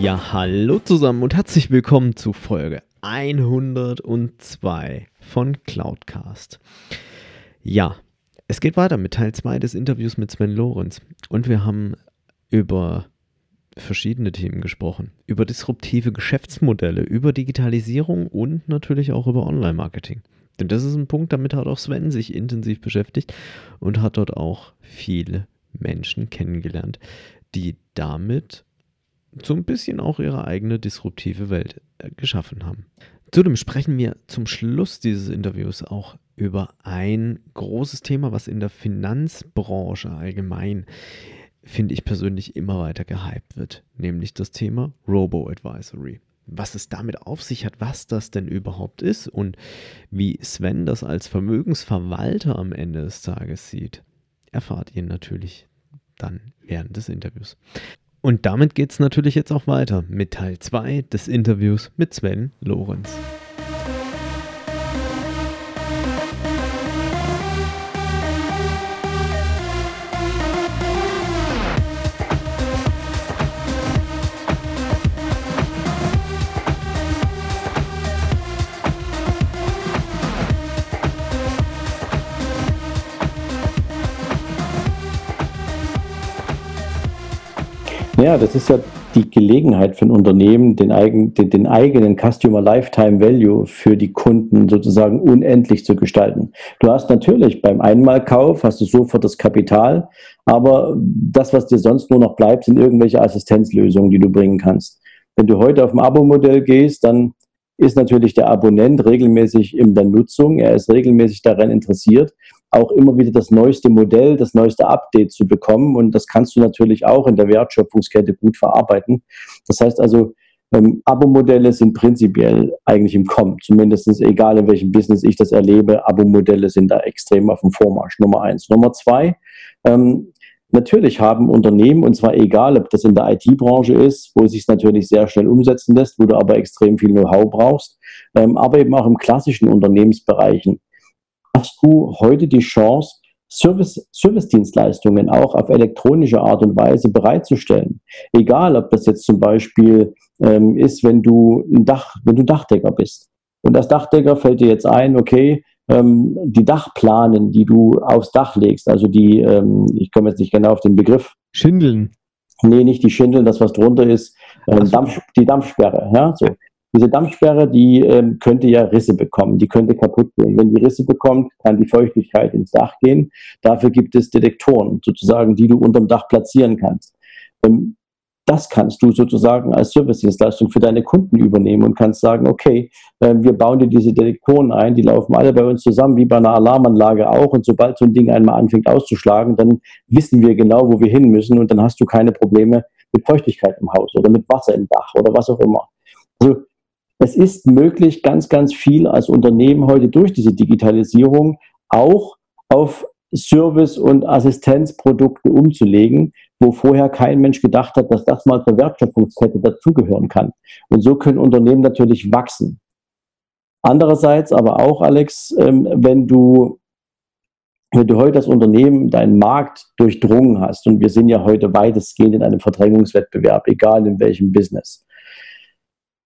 Ja, hallo zusammen und herzlich willkommen zu Folge 102 von Cloudcast. Ja, es geht weiter mit Teil 2 des Interviews mit Sven Lorenz und wir haben über verschiedene Themen gesprochen. Über disruptive Geschäftsmodelle, über Digitalisierung und natürlich auch über Online-Marketing. Denn das ist ein Punkt, damit hat auch Sven sich intensiv beschäftigt und hat dort auch viele Menschen kennengelernt, die damit so ein bisschen auch ihre eigene disruptive Welt äh, geschaffen haben. Zudem sprechen wir zum Schluss dieses Interviews auch über ein großes Thema, was in der Finanzbranche allgemein, finde ich persönlich, immer weiter gehypt wird, nämlich das Thema Robo-Advisory. Was es damit auf sich hat, was das denn überhaupt ist und wie Sven das als Vermögensverwalter am Ende des Tages sieht, erfahrt ihr natürlich dann während des Interviews. Und damit geht es natürlich jetzt auch weiter mit Teil 2 des Interviews mit Sven Lorenz. Ja, das ist ja die Gelegenheit für ein Unternehmen, den, eigen, den, den, eigenen Customer Lifetime Value für die Kunden sozusagen unendlich zu gestalten. Du hast natürlich beim Einmalkauf hast du sofort das Kapital, aber das, was dir sonst nur noch bleibt, sind irgendwelche Assistenzlösungen, die du bringen kannst. Wenn du heute auf ein Abo-Modell gehst, dann ist natürlich der Abonnent regelmäßig in der Nutzung, er ist regelmäßig daran interessiert auch immer wieder das neueste Modell, das neueste Update zu bekommen. Und das kannst du natürlich auch in der Wertschöpfungskette gut verarbeiten. Das heißt also, ähm, Abo-Modelle sind prinzipiell eigentlich im Kommen. Zumindest egal in welchem Business ich das erlebe, Abo-Modelle sind da extrem auf dem Vormarsch. Nummer eins. Nummer zwei, ähm, Natürlich haben Unternehmen, und zwar egal, ob das in der IT-Branche ist, wo es sich natürlich sehr schnell umsetzen lässt, wo du aber extrem viel Know-how brauchst, ähm, aber eben auch im klassischen Unternehmensbereichen hast du heute die Chance, Service, Service-Dienstleistungen auch auf elektronische Art und Weise bereitzustellen. Egal, ob das jetzt zum Beispiel ähm, ist, wenn du ein Dach, wenn du Dachdecker bist. Und als Dachdecker fällt dir jetzt ein, okay, ähm, die Dachplanen, die du aufs Dach legst, also die, ähm, ich komme jetzt nicht genau auf den Begriff. Schindeln. Nee, nicht die Schindeln, das was drunter ist, äh, Dampf, die Dampfsperre. Ja, so. Diese Dampfsperre, die ähm, könnte ja Risse bekommen, die könnte kaputt gehen. Wenn die Risse bekommt, kann die Feuchtigkeit ins Dach gehen. Dafür gibt es Detektoren, sozusagen, die du unterm Dach platzieren kannst. Ähm, das kannst du sozusagen als Servicedienstleistung für deine Kunden übernehmen und kannst sagen, okay, äh, wir bauen dir diese Detektoren ein, die laufen alle bei uns zusammen, wie bei einer Alarmanlage auch. Und sobald so ein Ding einmal anfängt auszuschlagen, dann wissen wir genau, wo wir hin müssen und dann hast du keine Probleme mit Feuchtigkeit im Haus oder mit Wasser im Dach oder was auch immer. Also es ist möglich, ganz, ganz viel als Unternehmen heute durch diese Digitalisierung auch auf Service- und Assistenzprodukte umzulegen, wo vorher kein Mensch gedacht hat, dass das mal zur Wertschöpfungskette dazugehören kann. Und so können Unternehmen natürlich wachsen. Andererseits aber auch, Alex, ähm, wenn du, wenn du heute das Unternehmen deinen Markt durchdrungen hast, und wir sind ja heute weitestgehend in einem Verdrängungswettbewerb, egal in welchem Business,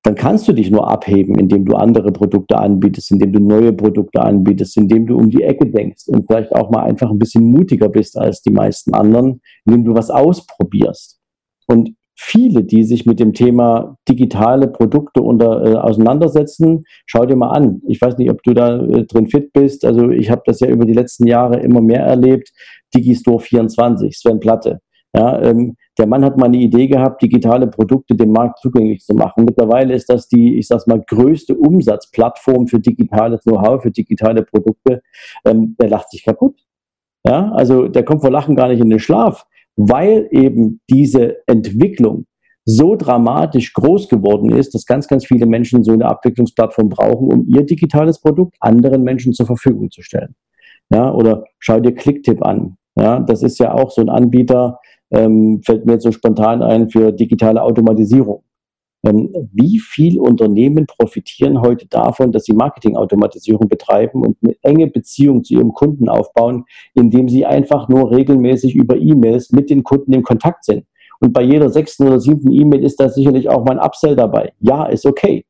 dann kannst du dich nur abheben, indem du andere Produkte anbietest, indem du neue Produkte anbietest, indem du um die Ecke denkst und vielleicht auch mal einfach ein bisschen mutiger bist als die meisten anderen, indem du was ausprobierst. Und viele, die sich mit dem Thema digitale Produkte unter, äh, auseinandersetzen, schau dir mal an. Ich weiß nicht, ob du da äh, drin fit bist. Also ich habe das ja über die letzten Jahre immer mehr erlebt. Digistore 24, Sven Platte. Ja, ähm, der Mann hat mal eine Idee gehabt, digitale Produkte dem Markt zugänglich zu machen. Mittlerweile ist das die, ich sag's mal, größte Umsatzplattform für digitales Know-how, für digitale Produkte. Ähm, der lacht sich kaputt. Ja, also der kommt vor Lachen gar nicht in den Schlaf. weil eben diese Entwicklung so dramatisch groß geworden ist, dass ganz, ganz viele Menschen so eine Abwicklungsplattform brauchen, um ihr digitales Produkt anderen Menschen zur Verfügung zu stellen. Ja, oder schau dir Clicktip an. Ja, das ist ja auch so ein Anbieter, ähm, fällt mir jetzt so spontan ein für digitale Automatisierung. Ähm, wie viele Unternehmen profitieren heute davon, dass sie Marketingautomatisierung betreiben und eine enge Beziehung zu ihrem Kunden aufbauen, indem sie einfach nur regelmäßig über E-Mails mit den Kunden in Kontakt sind? Und bei jeder sechsten oder siebten E-Mail ist da sicherlich auch mal ein Upsell dabei. Ja, ist okay.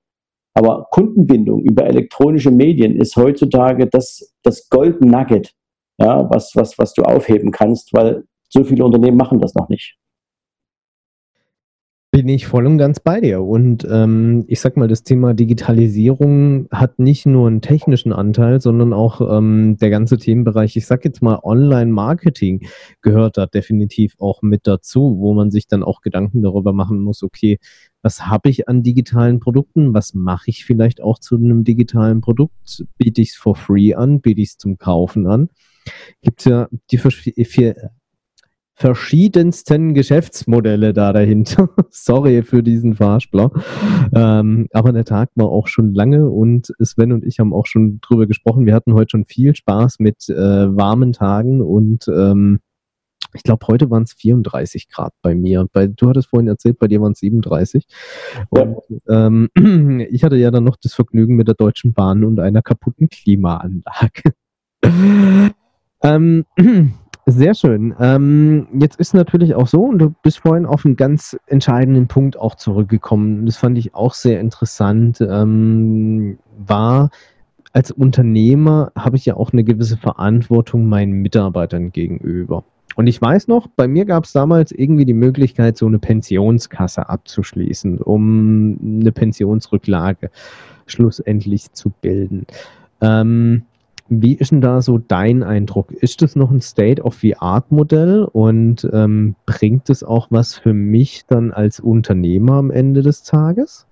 Aber Kundenbindung über elektronische Medien ist heutzutage das, das Gold Nugget, ja, was, was, was du aufheben kannst, weil so viele Unternehmen machen das noch nicht. Bin ich voll und ganz bei dir. Und ähm, ich sag mal, das Thema Digitalisierung hat nicht nur einen technischen Anteil, sondern auch ähm, der ganze Themenbereich, ich sag jetzt mal, Online-Marketing gehört da definitiv auch mit dazu, wo man sich dann auch Gedanken darüber machen muss, okay, was habe ich an digitalen Produkten? Was mache ich vielleicht auch zu einem digitalen Produkt? Biete ich es for free an? Biete ich es zum Kaufen an? Gibt es ja die vier, verschiedensten Geschäftsmodelle da dahinter. Sorry für diesen Fahrspler. Ähm, aber der Tag war auch schon lange und Sven und ich haben auch schon drüber gesprochen. Wir hatten heute schon viel Spaß mit äh, warmen Tagen und ähm, ich glaube, heute waren es 34 Grad bei mir. Bei, du hattest vorhin erzählt, bei dir waren es 37. Und ähm, ich hatte ja dann noch das Vergnügen mit der Deutschen Bahn und einer kaputten Klimaanlage. ähm, sehr schön. Ähm, jetzt ist natürlich auch so, und du bist vorhin auf einen ganz entscheidenden Punkt auch zurückgekommen. Das fand ich auch sehr interessant. Ähm, war als Unternehmer habe ich ja auch eine gewisse Verantwortung meinen Mitarbeitern gegenüber. Und ich weiß noch, bei mir gab es damals irgendwie die Möglichkeit, so eine Pensionskasse abzuschließen, um eine Pensionsrücklage schlussendlich zu bilden. Ähm, wie ist denn da so dein Eindruck? Ist das noch ein State-of-the-Art-Modell und ähm, bringt es auch was für mich dann als Unternehmer am Ende des Tages?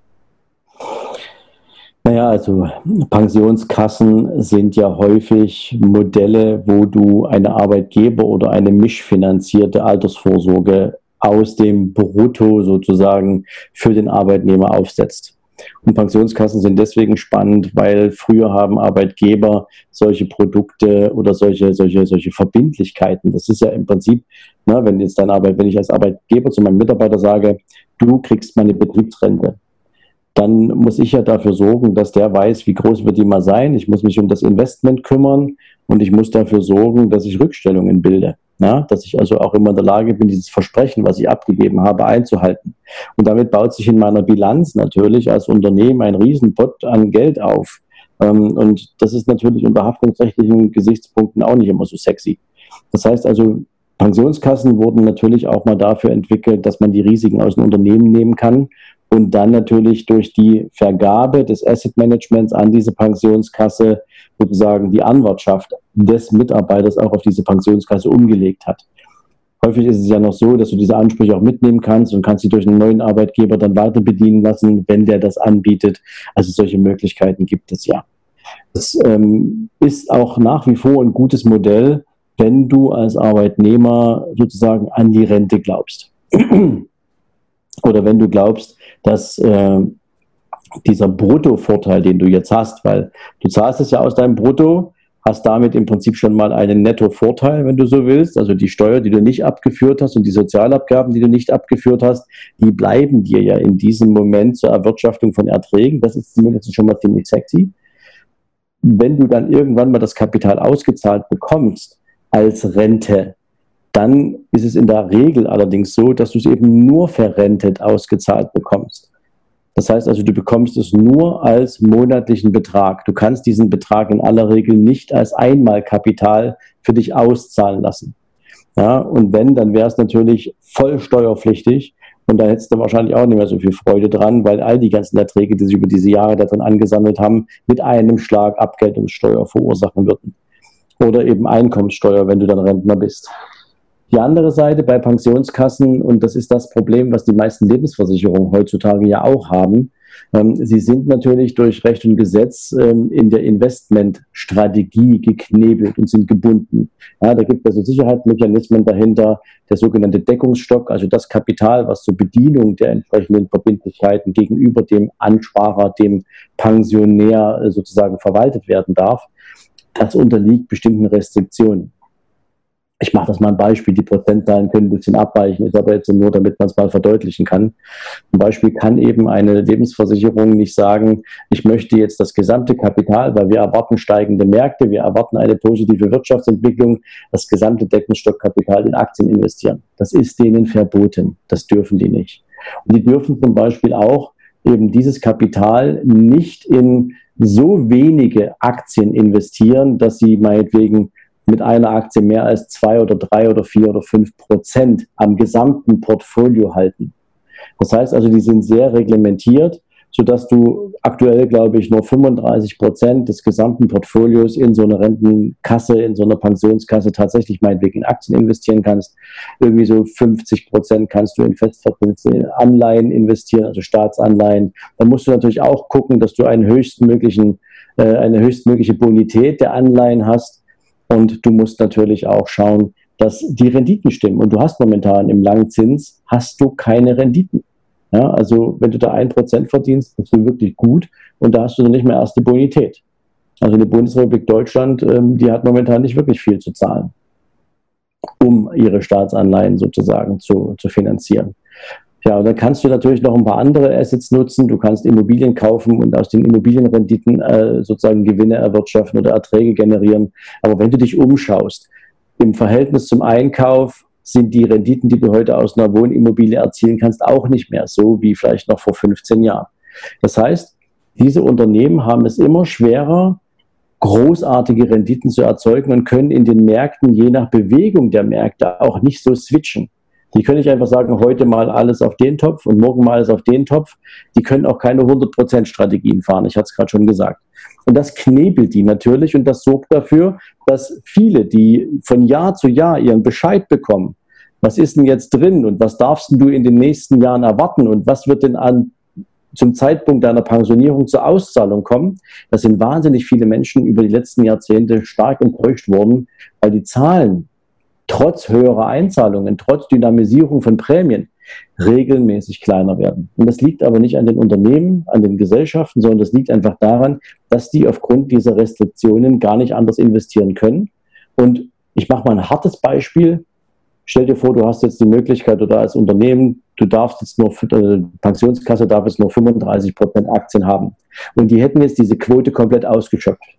Naja, also Pensionskassen sind ja häufig Modelle, wo du eine Arbeitgeber- oder eine mischfinanzierte Altersvorsorge aus dem Brutto sozusagen für den Arbeitnehmer aufsetzt. Und Pensionskassen sind deswegen spannend, weil früher haben Arbeitgeber solche Produkte oder solche, solche, solche Verbindlichkeiten. Das ist ja im Prinzip, ne, wenn jetzt deine Arbeit, wenn ich als Arbeitgeber zu meinem Mitarbeiter sage, du kriegst meine Betriebsrente, dann muss ich ja dafür sorgen, dass der weiß, wie groß wird die mal sein. Ich muss mich um das Investment kümmern und ich muss dafür sorgen, dass ich Rückstellungen bilde. Ja, dass ich also auch immer in der Lage bin, dieses Versprechen, was ich abgegeben habe, einzuhalten. Und damit baut sich in meiner Bilanz natürlich als Unternehmen ein Riesenpott an Geld auf. Ähm, und das ist natürlich unter haftungsrechtlichen Gesichtspunkten auch nicht immer so sexy. Das heißt also, Pensionskassen wurden natürlich auch mal dafür entwickelt, dass man die Risiken aus dem Unternehmen nehmen kann und dann natürlich durch die Vergabe des Asset Managements an diese Pensionskasse sozusagen die Anwartschaft des Mitarbeiters auch auf diese Pensionskasse umgelegt hat. Häufig ist es ja noch so, dass du diese Ansprüche auch mitnehmen kannst und kannst sie durch einen neuen Arbeitgeber dann weiter bedienen lassen, wenn der das anbietet. Also solche Möglichkeiten gibt es ja. Das ähm, ist auch nach wie vor ein gutes Modell, wenn du als Arbeitnehmer sozusagen an die Rente glaubst. Oder wenn du glaubst, dass äh, dieser Bruttovorteil, den du jetzt hast, weil du zahlst es ja aus deinem Brutto, hast damit im Prinzip schon mal einen Nettovorteil, wenn du so willst. Also die Steuer, die du nicht abgeführt hast und die Sozialabgaben, die du nicht abgeführt hast, die bleiben dir ja in diesem Moment zur Erwirtschaftung von Erträgen. Das ist zumindest schon mal ziemlich sexy. Wenn du dann irgendwann mal das Kapital ausgezahlt bekommst als Rente, dann ist es in der Regel allerdings so, dass du es eben nur verrentet ausgezahlt bekommst. Das heißt also, du bekommst es nur als monatlichen Betrag. Du kannst diesen Betrag in aller Regel nicht als Einmalkapital für dich auszahlen lassen. Ja, und wenn, dann wäre es natürlich voll steuerpflichtig und da hättest du wahrscheinlich auch nicht mehr so viel Freude dran, weil all die ganzen Erträge, die sich über diese Jahre darin angesammelt haben, mit einem Schlag Abgeltungssteuer verursachen würden. Oder eben Einkommenssteuer, wenn du dann Rentner bist. Die andere Seite bei Pensionskassen, und das ist das Problem, was die meisten Lebensversicherungen heutzutage ja auch haben, Ähm, sie sind natürlich durch Recht und Gesetz ähm, in der Investmentstrategie geknebelt und sind gebunden. Ja, da gibt es also Sicherheitsmechanismen dahinter, der sogenannte Deckungsstock, also das Kapital, was zur Bedienung der entsprechenden Verbindlichkeiten gegenüber dem Ansparer, dem Pensionär äh, sozusagen verwaltet werden darf, das unterliegt bestimmten Restriktionen ich mache das mal ein Beispiel, die Prozentzahlen können ein bisschen abweichen, ist aber jetzt nur, damit man es mal verdeutlichen kann. Zum Beispiel kann eben eine Lebensversicherung nicht sagen, ich möchte jetzt das gesamte Kapital, weil wir erwarten steigende Märkte, wir erwarten eine positive Wirtschaftsentwicklung, das gesamte Deckenstockkapital in Aktien investieren. Das ist denen verboten. Das dürfen die nicht. Und die dürfen zum Beispiel auch eben dieses Kapital nicht in so wenige Aktien investieren, dass sie meinetwegen mit einer Aktie mehr als zwei oder drei oder vier oder fünf Prozent am gesamten Portfolio halten. Das heißt also, die sind sehr reglementiert, sodass du aktuell, glaube ich, nur 35 Prozent des gesamten Portfolios in so einer Rentenkasse, in so einer Pensionskasse tatsächlich meinetwegen in Aktien investieren kannst. Irgendwie so 50 Prozent kannst du in festverzinsliche Anleihen investieren, also Staatsanleihen. Da musst du natürlich auch gucken, dass du einen höchstmöglichen, äh, eine höchstmögliche Bonität der Anleihen hast und du musst natürlich auch schauen, dass die Renditen stimmen. Und du hast momentan im Langzins, hast du keine Renditen. Ja, also wenn du da ein Prozent verdienst, bist du wirklich gut und da hast du nicht mehr erst die Bonität. Also die Bundesrepublik Deutschland, ähm, die hat momentan nicht wirklich viel zu zahlen, um ihre Staatsanleihen sozusagen zu, zu finanzieren. Ja, und dann kannst du natürlich noch ein paar andere Assets nutzen. Du kannst Immobilien kaufen und aus den Immobilienrenditen äh, sozusagen Gewinne erwirtschaften oder Erträge generieren. Aber wenn du dich umschaust, im Verhältnis zum Einkauf sind die Renditen, die du heute aus einer Wohnimmobilie erzielen kannst, auch nicht mehr so wie vielleicht noch vor 15 Jahren. Das heißt, diese Unternehmen haben es immer schwerer, großartige Renditen zu erzeugen und können in den Märkten je nach Bewegung der Märkte auch nicht so switchen. Die können nicht einfach sagen, heute mal alles auf den Topf und morgen mal alles auf den Topf. Die können auch keine 100% Strategien fahren. Ich hatte es gerade schon gesagt. Und das knebelt die natürlich und das sorgt dafür, dass viele, die von Jahr zu Jahr ihren Bescheid bekommen, was ist denn jetzt drin und was darfst du in den nächsten Jahren erwarten und was wird denn an zum Zeitpunkt deiner Pensionierung zur Auszahlung kommen. Da sind wahnsinnig viele Menschen über die letzten Jahrzehnte stark enttäuscht worden, weil die Zahlen trotz höherer Einzahlungen, trotz Dynamisierung von Prämien regelmäßig kleiner werden. Und das liegt aber nicht an den Unternehmen, an den Gesellschaften, sondern das liegt einfach daran, dass die aufgrund dieser Restriktionen gar nicht anders investieren können. Und ich mache mal ein hartes Beispiel. Stell dir vor, du hast jetzt die Möglichkeit oder als Unternehmen, du darfst jetzt nur, äh, Pensionskasse darf jetzt nur 35 Prozent Aktien haben. Und die hätten jetzt diese Quote komplett ausgeschöpft.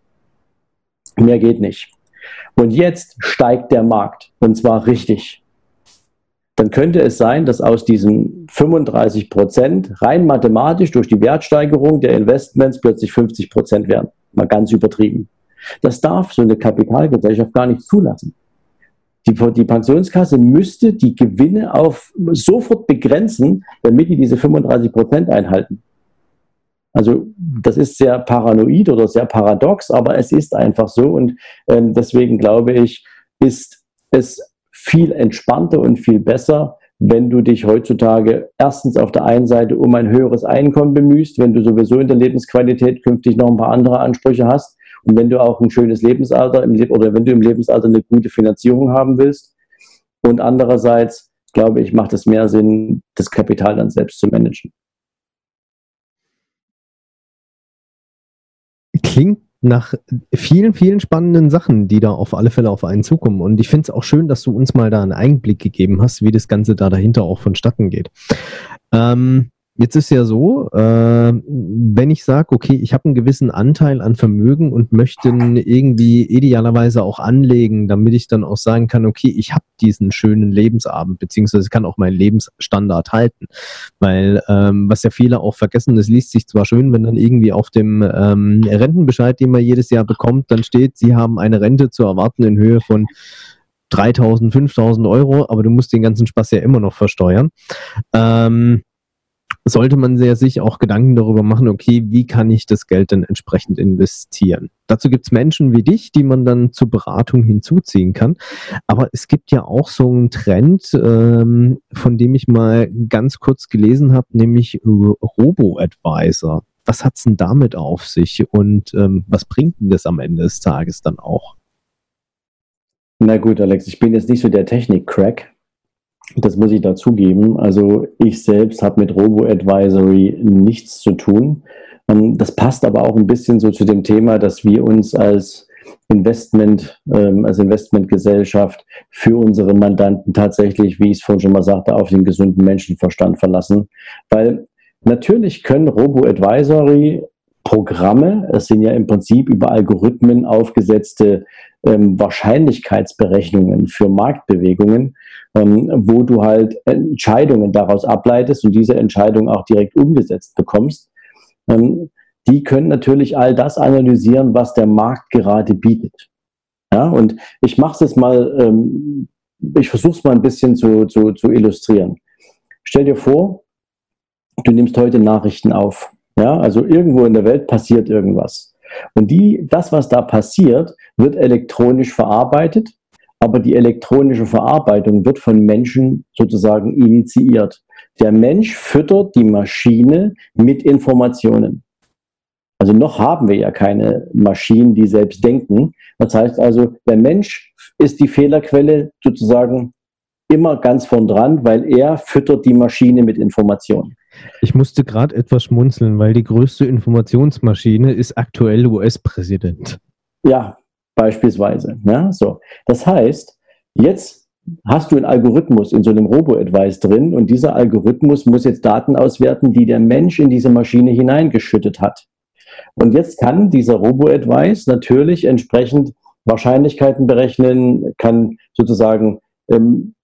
Mehr geht nicht. Und jetzt steigt der Markt und zwar richtig. Dann könnte es sein, dass aus diesen 35 Prozent rein mathematisch durch die Wertsteigerung der Investments plötzlich 50 Prozent werden. Mal ganz übertrieben. Das darf so eine Kapitalgesellschaft gar nicht zulassen. Die, die, Pensionskasse müsste die Gewinne auf sofort begrenzen, damit die diese 35 Prozent einhalten. Also das ist sehr paranoid oder sehr paradox, aber es ist einfach so und ähm, deswegen glaube ich, ist es viel entspannter und viel besser, wenn du dich heutzutage erstens auf der einen Seite um ein höheres Einkommen bemühst, wenn du sowieso in der Lebensqualität künftig noch ein paar andere Ansprüche hast und wenn du auch ein schönes Lebensalter im Le oder wenn du im Lebensalter eine gute Finanzierung haben willst. Und andererseits, glaube ich, macht es mehr Sinn, das Kapital dann selbst zu managen. klingt nach vielen, vielen spannenden Sachen, die da auf alle Fälle auf einen zukommen. Und ich finde es auch schön, dass du uns mal da einen Einblick gegeben hast, wie das Ganze da dahinter auch vonstatten geht. Ähm, Jetzt ist ja so, äh, wenn ich sage, okay, ich habe einen gewissen Anteil an Vermögen und möchte irgendwie idealerweise auch anlegen, damit ich dann auch sagen kann, okay, ich habe diesen schönen Lebensabend, beziehungsweise kann auch meinen Lebensstandard halten. Weil ähm, was ja viele auch vergessen, das liest sich zwar schön, wenn dann irgendwie auf dem ähm, Rentenbescheid, den man jedes Jahr bekommt, dann steht, Sie haben eine Rente zu erwarten in Höhe von 3000, 5000 Euro, aber du musst den ganzen Spaß ja immer noch versteuern. Ähm, sollte man sehr sich auch Gedanken darüber machen, okay, wie kann ich das Geld denn entsprechend investieren? Dazu gibt es Menschen wie dich, die man dann zur Beratung hinzuziehen kann. Aber es gibt ja auch so einen Trend, ähm, von dem ich mal ganz kurz gelesen habe, nämlich Robo-Advisor. Was hat es denn damit auf sich und ähm, was bringt denn das am Ende des Tages dann auch? Na gut, Alex, ich bin jetzt nicht so der Technik-Crack. Das muss ich dazugeben. Also ich selbst habe mit Robo-Advisory nichts zu tun. Ähm, das passt aber auch ein bisschen so zu dem Thema, dass wir uns als Investment, ähm, als Investmentgesellschaft für unsere Mandanten tatsächlich, wie ich es vorhin schon mal sagte, auf den gesunden Menschenverstand verlassen. Weil natürlich können Robo-Advisory Programme, es sind ja im Prinzip über Algorithmen aufgesetzte ähm, Wahrscheinlichkeitsberechnungen für Marktbewegungen, ähm, wo du halt Entscheidungen daraus ableitest und diese Entscheidungen auch direkt umgesetzt bekommst. Ähm, die können natürlich all das analysieren, was der Markt gerade bietet. Ja, und ich mache es jetzt mal, ähm, ich versuche es mal ein bisschen zu, zu, zu illustrieren. Stell dir vor, du nimmst heute Nachrichten auf. Ja, also irgendwo in der Welt passiert irgendwas. Und die, das, was da passiert, wird elektronisch verarbeitet, aber die elektronische Verarbeitung wird von Menschen sozusagen initiiert. Der Mensch füttert die Maschine mit Informationen. Also noch haben wir ja keine Maschinen, die selbst denken. Das heißt also, der Mensch ist die Fehlerquelle sozusagen immer ganz von dran, weil er füttert die Maschine mit Informationen. Ich musste gerade etwas schmunzeln, weil die größte Informationsmaschine ist aktuell US-Präsident. Ja, beispielsweise. Ja, so. Das heißt, jetzt hast du einen Algorithmus in so einem Robo-Advice drin und dieser Algorithmus muss jetzt Daten auswerten, die der Mensch in diese Maschine hineingeschüttet hat. Und jetzt kann dieser Robo-Advice natürlich entsprechend Wahrscheinlichkeiten berechnen, kann sozusagen ähm,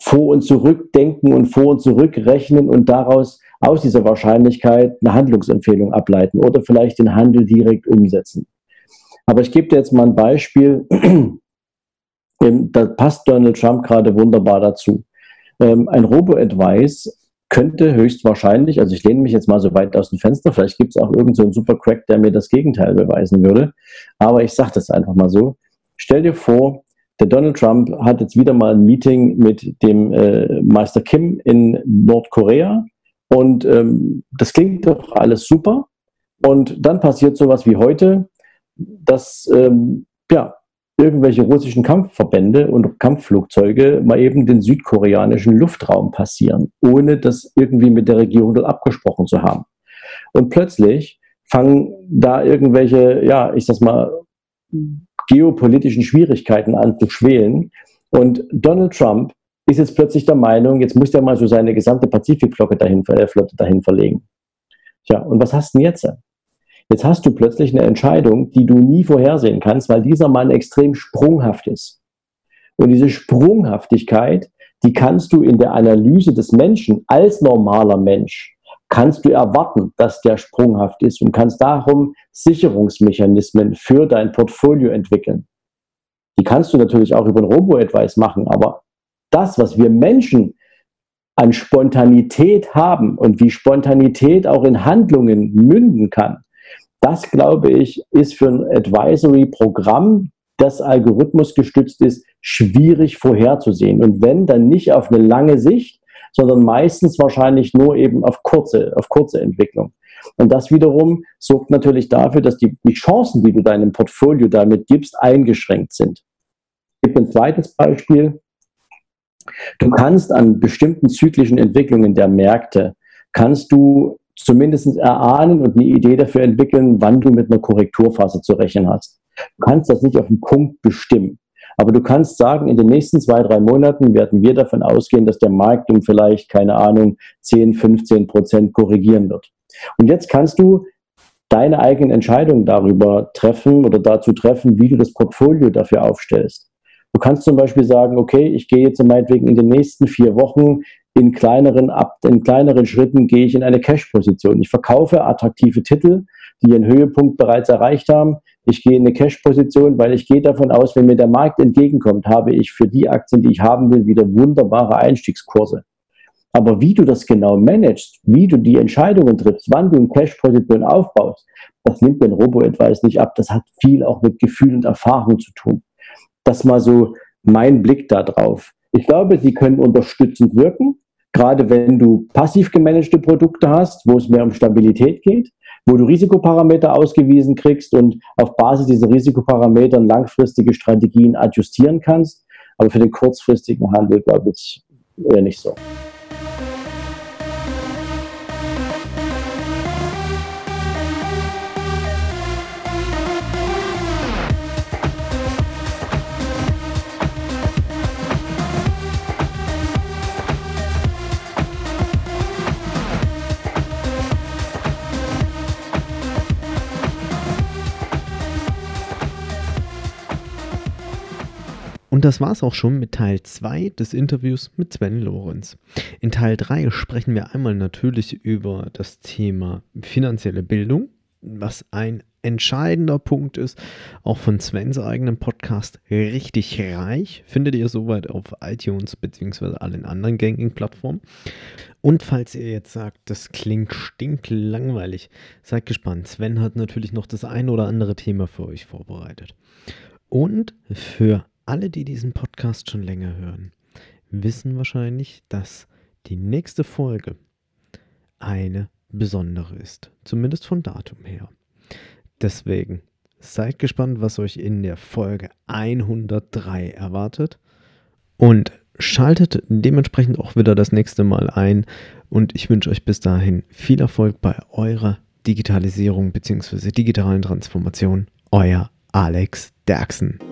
vor und zurück denken und vor und zurück rechnen und daraus aus dieser Wahrscheinlichkeit eine Handlungsempfehlung ableiten oder vielleicht den Handel direkt umsetzen. Aber ich gebe dir jetzt mal ein Beispiel, da passt Donald Trump gerade wunderbar dazu. Ähm, ein Robo-Advice könnte höchstwahrscheinlich, also ich lehne mich jetzt mal so weit aus dem Fenster, vielleicht gibt es auch irgendeinen so Supercrack, der mir das Gegenteil beweisen würde, aber ich sage das einfach mal so. Stell dir vor, der Donald Trump hat jetzt wieder mal ein Meeting mit dem äh, Meister Kim in Nordkorea und ähm, das klingt doch alles super. Und dann passiert sowas wie heute, dass ähm, ja, irgendwelche russischen Kampfverbände und Kampfflugzeuge mal eben den südkoreanischen Luftraum passieren, ohne das irgendwie mit der Regierung abgesprochen zu haben. Und plötzlich fangen da irgendwelche, ja, ich sag mal, geopolitischen Schwierigkeiten an zu schwelen. Und Donald Trump ist jetzt plötzlich der Meinung, jetzt muss er mal so seine gesamte Pazifikflotte dahin, äh, dahin verlegen. Tja, und was hast du denn jetzt? Jetzt hast du plötzlich eine Entscheidung, die du nie vorhersehen kannst, weil dieser Mann extrem sprunghaft ist. Und diese Sprunghaftigkeit, die kannst du in der Analyse des Menschen als normaler Mensch kannst du erwarten, dass der sprunghaft ist und kannst darum Sicherungsmechanismen für dein Portfolio entwickeln. Die kannst du natürlich auch über ein Robo-Advice machen, aber das, was wir Menschen an Spontanität haben und wie Spontanität auch in Handlungen münden kann, das glaube ich, ist für ein Advisory-Programm, das algorithmusgestützt ist, schwierig vorherzusehen. Und wenn, dann nicht auf eine lange Sicht, sondern meistens wahrscheinlich nur eben auf kurze, auf kurze Entwicklung. Und das wiederum sorgt natürlich dafür, dass die, die Chancen, die du deinem Portfolio damit gibst, eingeschränkt sind. Ich gebe ein zweites Beispiel. Du kannst an bestimmten zyklischen Entwicklungen der Märkte, kannst du zumindest erahnen und eine Idee dafür entwickeln, wann du mit einer Korrekturphase zu rechnen hast. Du kannst das nicht auf den Punkt bestimmen. Aber du kannst sagen, in den nächsten zwei, drei Monaten werden wir davon ausgehen, dass der Markt um vielleicht, keine Ahnung, 10, 15 Prozent korrigieren wird. Und jetzt kannst du deine eigenen Entscheidungen darüber treffen oder dazu treffen, wie du das Portfolio dafür aufstellst. Du kannst zum Beispiel sagen, okay, ich gehe jetzt meinetwegen in den nächsten vier Wochen in kleineren, ab, in kleineren Schritten gehe ich in eine Cash-Position. Ich verkaufe attraktive Titel, die ihren Höhepunkt bereits erreicht haben. Ich gehe in eine Cash-Position, weil ich gehe davon aus, wenn mir der Markt entgegenkommt, habe ich für die Aktien, die ich haben will, wieder wunderbare Einstiegskurse. Aber wie du das genau managst, wie du die Entscheidungen triffst, wann du eine Cash-Position aufbaust, das nimmt den Robo-Advice nicht ab. Das hat viel auch mit Gefühl und Erfahrung zu tun. Das mal so mein Blick da drauf. Ich glaube, sie können unterstützend wirken, gerade wenn du passiv gemanagte Produkte hast, wo es mehr um Stabilität geht, wo du Risikoparameter ausgewiesen kriegst und auf Basis dieser Risikoparameter langfristige Strategien adjustieren kannst. Aber für den kurzfristigen Handel glaube ich eher nicht so. Und das war es auch schon mit Teil 2 des Interviews mit Sven Lorenz. In Teil 3 sprechen wir einmal natürlich über das Thema finanzielle Bildung, was ein entscheidender Punkt ist, auch von Svens eigenem Podcast Richtig Reich, findet ihr soweit auf iTunes bzw. allen anderen gängigen Plattformen. Und falls ihr jetzt sagt, das klingt stinklangweilig, seid gespannt. Sven hat natürlich noch das ein oder andere Thema für euch vorbereitet. Und für alle, die diesen Podcast schon länger hören, wissen wahrscheinlich, dass die nächste Folge eine besondere ist. Zumindest von Datum her. Deswegen seid gespannt, was euch in der Folge 103 erwartet. Und schaltet dementsprechend auch wieder das nächste Mal ein. Und ich wünsche euch bis dahin viel Erfolg bei eurer Digitalisierung bzw. digitalen Transformation. Euer Alex Derksen.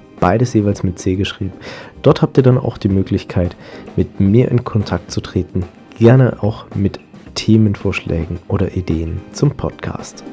beides jeweils mit C geschrieben. Dort habt ihr dann auch die Möglichkeit, mit mir in Kontakt zu treten, gerne auch mit Themenvorschlägen oder Ideen zum Podcast.